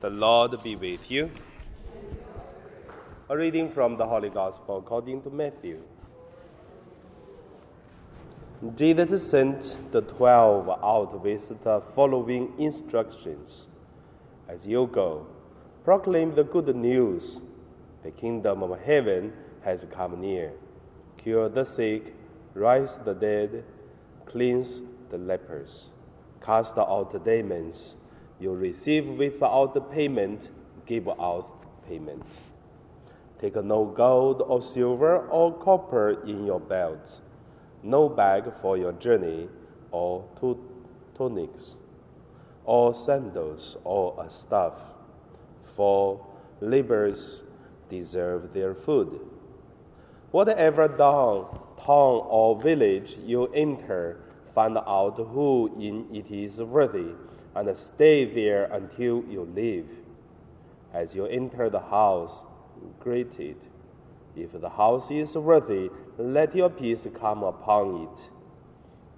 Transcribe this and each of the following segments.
The Lord be with you. A reading from the Holy Gospel according to Matthew. Jesus sent the twelve out with the following instructions As you go, proclaim the good news. The kingdom of heaven has come near. Cure the sick, rise the dead, cleanse the lepers, cast out the demons. You receive without payment, give out payment. Take no gold or silver or copper in your belt, no bag for your journey, or two tunics, or sandals, or a staff, for laborers deserve their food. Whatever town, town or village you enter, find out who in it is worthy, and stay there until you leave. As you enter the house, greet it. If the house is worthy, let your peace come upon it.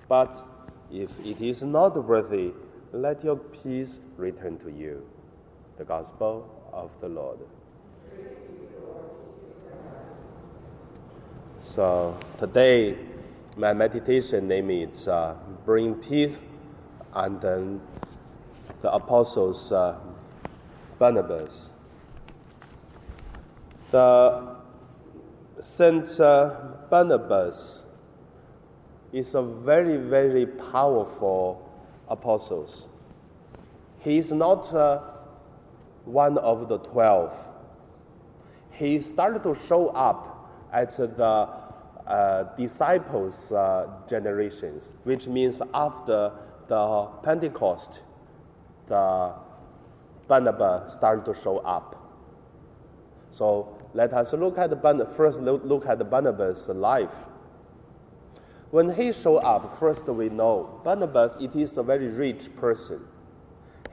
But if it is not worthy, let your peace return to you. The Gospel of the Lord. So today, my meditation name is uh, Bring Peace, and then the apostles uh, Barnabas. The Saint uh, Barnabas is a very, very powerful apostles. He is not uh, one of the twelve. He started to show up at the uh, disciples' uh, generations, which means after the Pentecost, the Barnabas started to show up. So let us look at the first look at the Barnabas' life. When he showed up, first we know Barnabas it is a very rich person.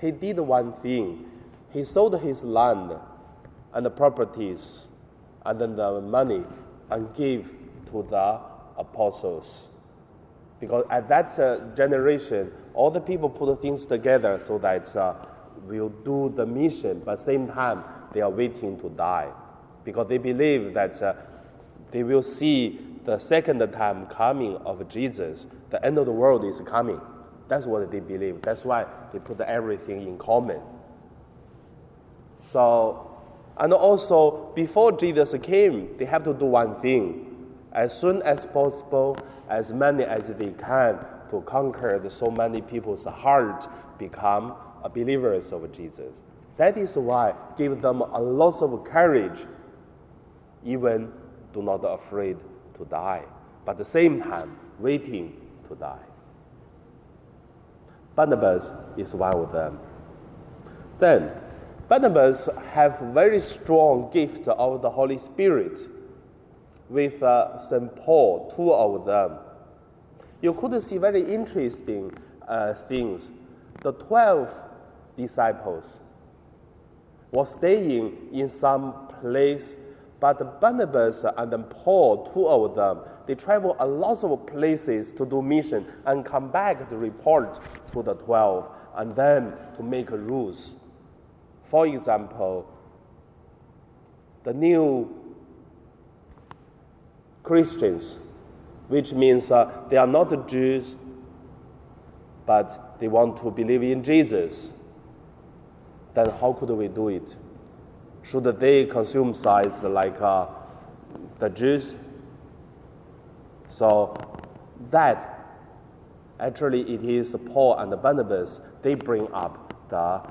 He did one thing. He sold his land and the properties and then the money and gave to the apostles. Because at that uh, generation, all the people put things together so that uh, we'll do the mission, but same time they are waiting to die, because they believe that uh, they will see the second time coming of Jesus. The end of the world is coming. That's what they believe. That's why they put everything in common. So and also, before Jesus came, they have to do one thing as soon as possible, as many as they can, to conquer the so many people's heart, become believers of Jesus. That is why give them a lot of courage, even do not afraid to die, but at the same time waiting to die. Barnabas is one of them. Then Barnabas have very strong gift of the Holy Spirit with uh, St. Paul, two of them. You could see very interesting uh, things. The 12 disciples were staying in some place, but Barnabas and Paul, two of them, they travel a lot of places to do mission and come back to report to the 12 and then to make rules. For example, the new Christians, which means uh, they are not Jews, but they want to believe in Jesus, then how could we do it? Should they circumcise like uh, the Jews? So that actually it is Paul and Barnabas, they bring up the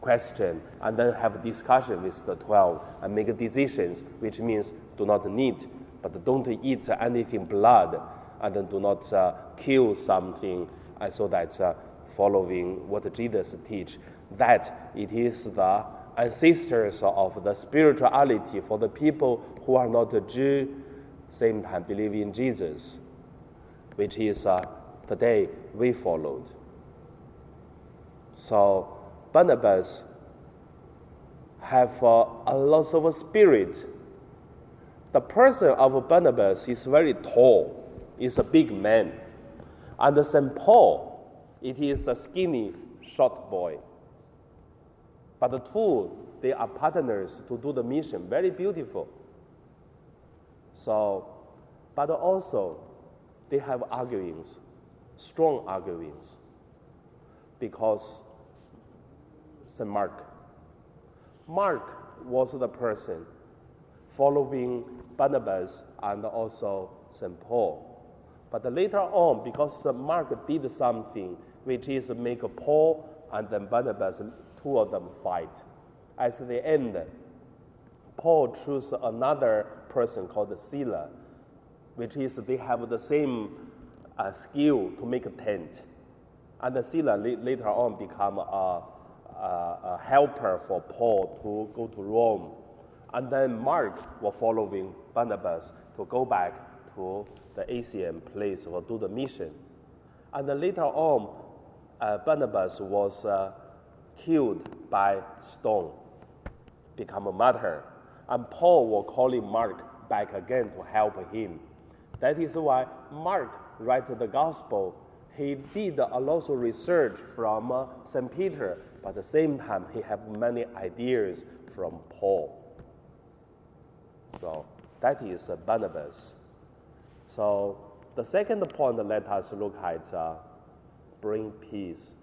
question and then have a discussion with the 12 and make decisions, which means do not need, but don't eat anything blood and do not uh, kill something, and so that uh, following what Jesus teach, that it is the ancestors of the spirituality for the people who are not Jew, same time believe in Jesus, which is uh, today we followed. So Barnabas have uh, a lot of spirit. The person of Barnabas is very tall, is a big man. And St. Paul, it is a skinny, short boy. But the two, they are partners to do the mission. Very beautiful. So, but also, they have arguments, strong arguments, because St. Mark. Mark was the person following Barnabas and also St. Paul. But later on, because Mark did something which is make Paul and then Barnabas, two of them fight. At the end, Paul chose another person called Sila, which is they have the same uh, skill to make a tent. And Silas later on become a, a, a helper for Paul to go to Rome. And then Mark was following Barnabas to go back to the ACM place to do the mission. And then later on, uh, Barnabas was uh, killed by stone, become a martyr. And Paul was calling Mark back again to help him. That is why Mark write the gospel. He did a lot of research from uh, St. Peter, but at the same time, he have many ideas from Paul. So that is Barnabas. So the second point, let us look at uh, bring peace.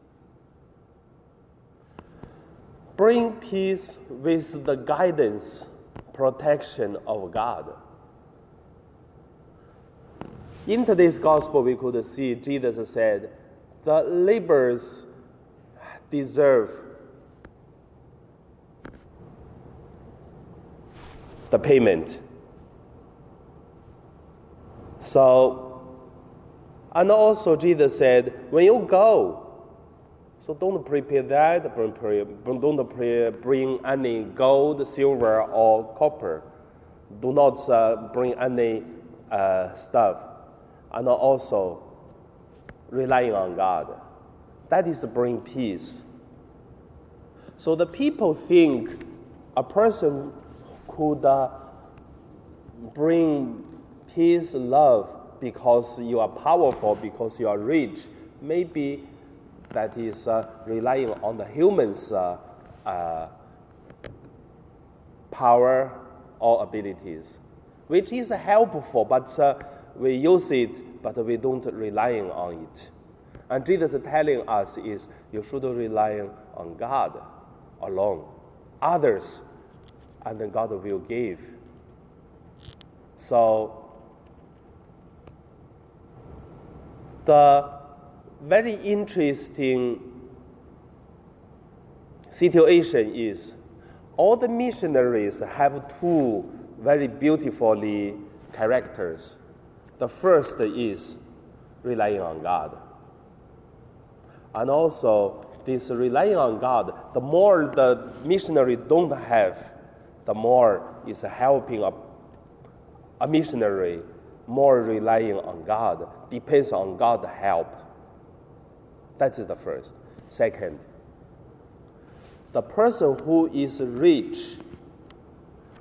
Bring peace with the guidance, protection of God. In today's gospel, we could see Jesus said, The laborers deserve the payment. So, and also Jesus said, when you go, so don't prepare that, don't bring any gold, silver, or copper. Do not uh, bring any uh, stuff. And also relying on God. That is bring peace. So the people think a person could uh, bring peace, love, because you are powerful, because you are rich. Maybe that is uh, relying on the human's uh, uh, power or abilities, which is helpful, but uh, we use it, but we don't rely on it. And Jesus is telling us is you should rely on God alone. Others and then God will give. So, the very interesting situation is all the missionaries have two very beautifully characters. The first is relying on God. And also, this relying on God, the more the missionary don't have, the more is helping a, a missionary, more relying on God, depends on God's help. That's the first. Second, the person who is rich,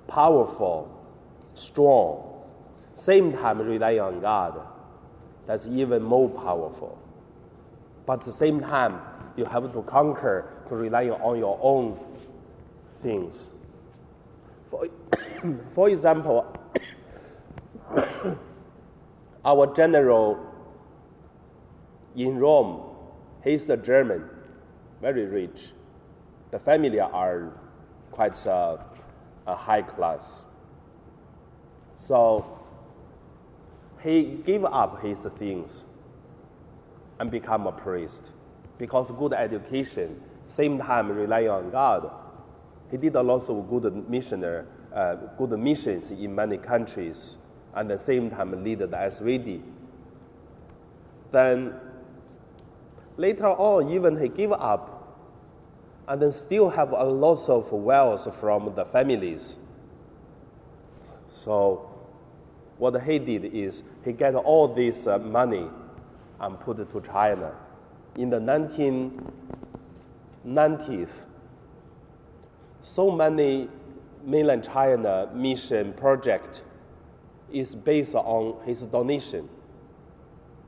powerful, strong, same time relying on God, that's even more powerful. But at the same time, you have to conquer to rely on your own things. For, for example, our general in Rome, he's a German, very rich. The family are quite a high class. So he gave up his things and become a priest because good education, same time relying on God he did a lot of good missionary, uh, good missions in many countries, and at the same time lead the SVD. Then later on, even he gave up, and then still have a lot of wealth from the families. So what he did is he get all this uh, money and put it to China. In the 1990s, so many mainland China mission project is based on his donation.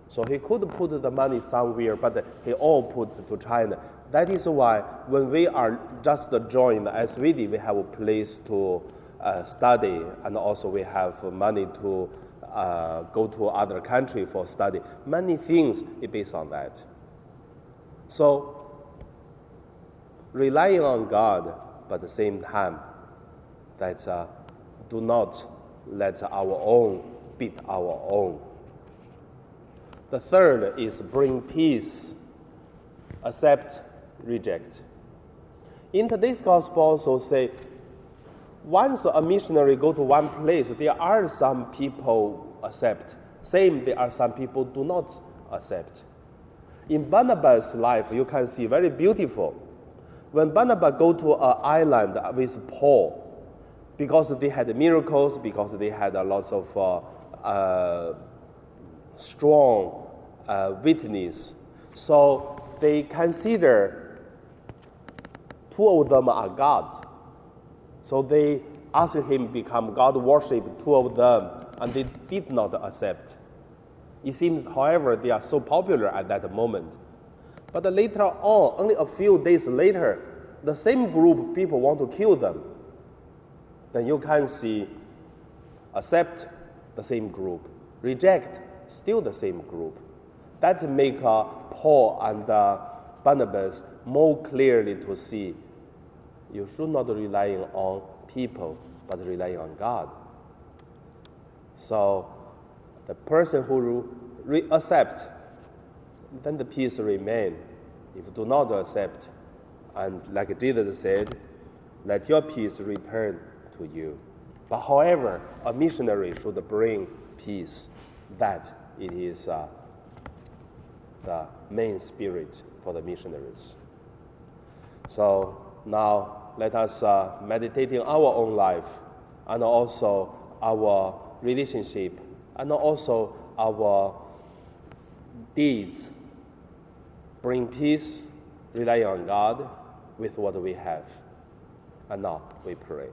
So he could put the money somewhere, but he all puts to China. That is why when we are just joined as SVD, we have a place to uh, study and also we have money to uh, go to other country for study. Many things is based on that. So relying on God, but at the same time, that uh, do not let our own beat our own. The third is bring peace, accept, reject. In today's gospel also say, once a missionary go to one place, there are some people accept. Same, there are some people do not accept. In Barnabas' life, you can see very beautiful. When Barnabas go to an island with Paul, because they had miracles, because they had a lot of uh, uh, strong uh, witness. So they consider two of them are gods. So they asked him become God worship two of them, and they did not accept. It seems, however, they are so popular at that moment. But later on, only a few days later, the same group people want to kill them. Then you can see accept the same group, reject still the same group. That make uh, Paul and uh, Barnabas more clearly to see you should not rely on people, but rely on God. So the person who re- accept, then the peace remain. If you do not accept, and like Jesus said, let your peace return to you. But however, a missionary should bring peace. That it is uh, the main spirit for the missionaries. So now let us uh, meditate in our own life and also our relationship and also our deeds. Bring peace, rely on God with what we have. And now we pray.